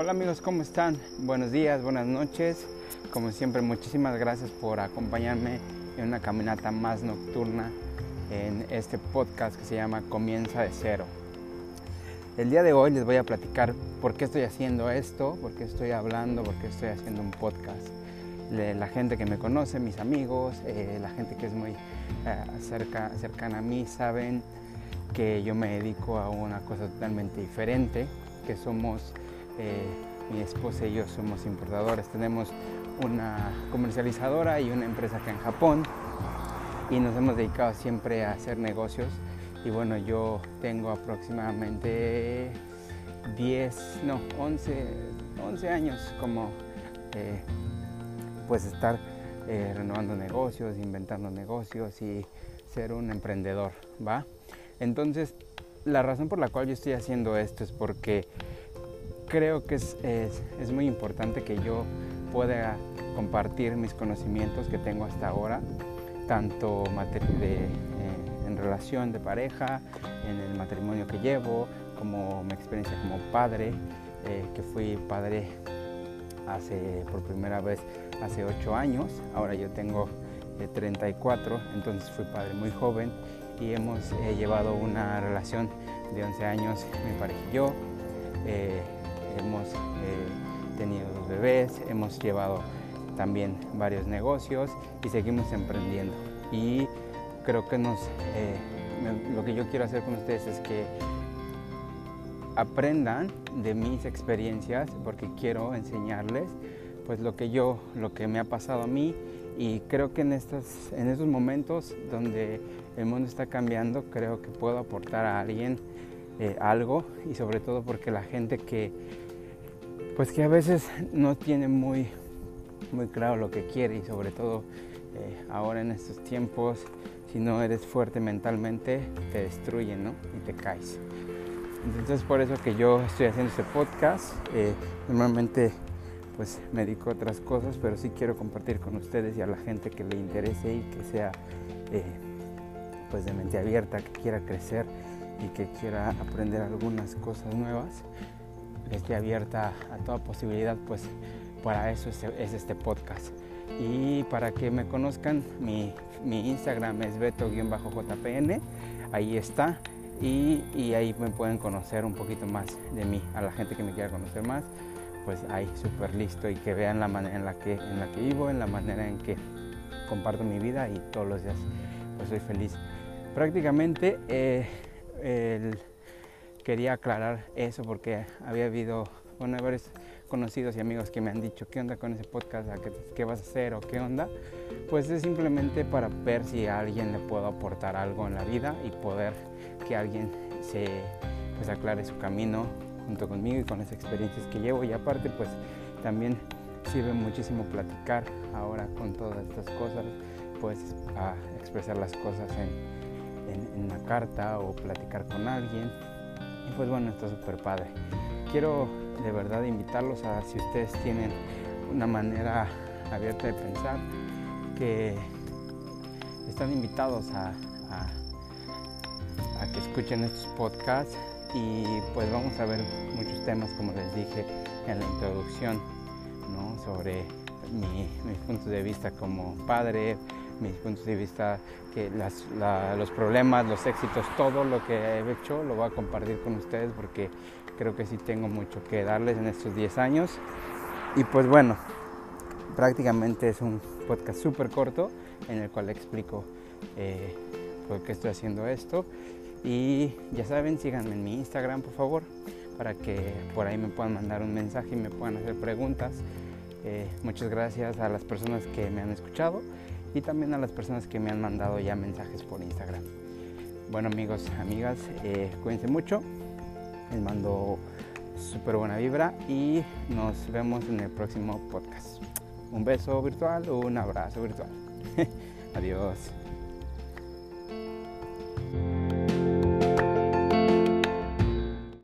Hola amigos, ¿cómo están? Buenos días, buenas noches. Como siempre, muchísimas gracias por acompañarme en una caminata más nocturna en este podcast que se llama Comienza de Cero. El día de hoy les voy a platicar por qué estoy haciendo esto, por qué estoy hablando, por qué estoy haciendo un podcast. La gente que me conoce, mis amigos, eh, la gente que es muy eh, cercana a mí, saben que yo me dedico a una cosa totalmente diferente, que somos, eh, mi esposa y yo somos importadores, tenemos una comercializadora y una empresa acá en Japón y nos hemos dedicado siempre a hacer negocios y bueno, yo tengo aproximadamente 10, no, 11, 11 años como eh, pues estar eh, renovando negocios, inventando negocios y ser un emprendedor, ¿va? Entonces, la razón por la cual yo estoy haciendo esto es porque creo que es, es, muy importante que yo pueda compartir mis conocimientos que tengo hasta ahora, tanto de, eh, en relación de pareja, en el matrimonio que llevo, como mi experiencia como padre, eh, que fui padre hace por primera vez hace 8 años, ahora yo tengo 34, eh, entonces fui padre muy joven y hemos eh, llevado una relación de 11 años, mi pareja y yo. Eh, hemos eh, tenido dos bebés, hemos llevado también varios negocios y seguimos emprendiendo. Y creo que nos, lo que yo quiero hacer con ustedes es que aprendan de mis experiencias porque quiero enseñarles pues lo que yo, lo que me ha pasado a mí y creo que en estos, en estos momentos donde el mundo está cambiando, creo que puedo aportar a alguien eh, algo y sobre todo porque la gente que, pues que a veces no tiene muy, muy claro lo que quiere y sobre todo eh, ahora en estos tiempos, si no eres fuerte mentalmente, te destruyen ¿no? y te caes. Entonces por eso que yo estoy haciendo este podcast. Eh, normalmente pues me dedico a otras cosas, pero sí quiero compartir con ustedes y a la gente que le interese y que sea eh, pues de mente abierta, que quiera crecer y que quiera aprender algunas cosas nuevas, esté abierta a toda posibilidad, pues para eso es, este podcast. Y para que me conozcan, mi, Instagram es beto-jpn, ahí está. Y, y ahí me pueden conocer un poquito más de mí, a la gente que me quiera conocer más pues ahí súper listo y que vean la manera en la que, en la que vivo, en la manera en que comparto mi vida y todos los días pues soy feliz. Prácticamente eh, quería aclarar eso porque había habido, varios conocidos y amigos que me han dicho, ¿qué onda con ese podcast? ¿Qué, ¿Qué, vas a hacer o qué onda? Pues es simplemente para ver si a alguien le puedo aportar algo en la vida y poder que alguien se pues, aclare su camino junto conmigo y con las experiencias que llevo y aparte pues también sirve muchísimo platicar ahora con todas estas cosas, a expresar las cosas en, en, una carta o platicar con alguien pues bueno, está súper padre. Quiero de verdad invitarlos a si ustedes tienen una manera abierta de pensar, que están invitados a, a, a que escuchen estos podcasts y pues vamos a ver muchos temas como les dije en la introducción ¿no? sobre mi, mis puntos de vista como padre, mis puntos de vista, que las, los problemas, los éxitos, todo lo que he hecho lo voy a compartir con ustedes porque creo que sí tengo mucho que darles en estos 10 años. Y pues bueno, prácticamente es un podcast súper corto en el cual explico eh, por qué estoy haciendo esto y ya saben, síganme en mi Instagram, por favor, para que por ahí me puedan mandar un mensaje y me puedan hacer preguntas. Eh, muchas gracias a las personas que me han escuchado y también a las personas que me han mandado ya mensajes por Instagram. Bueno amigos, amigas, eh, cuídense mucho. Les mando súper buena vibra y nos vemos en el próximo podcast. Un beso virtual un abrazo virtual. Adiós.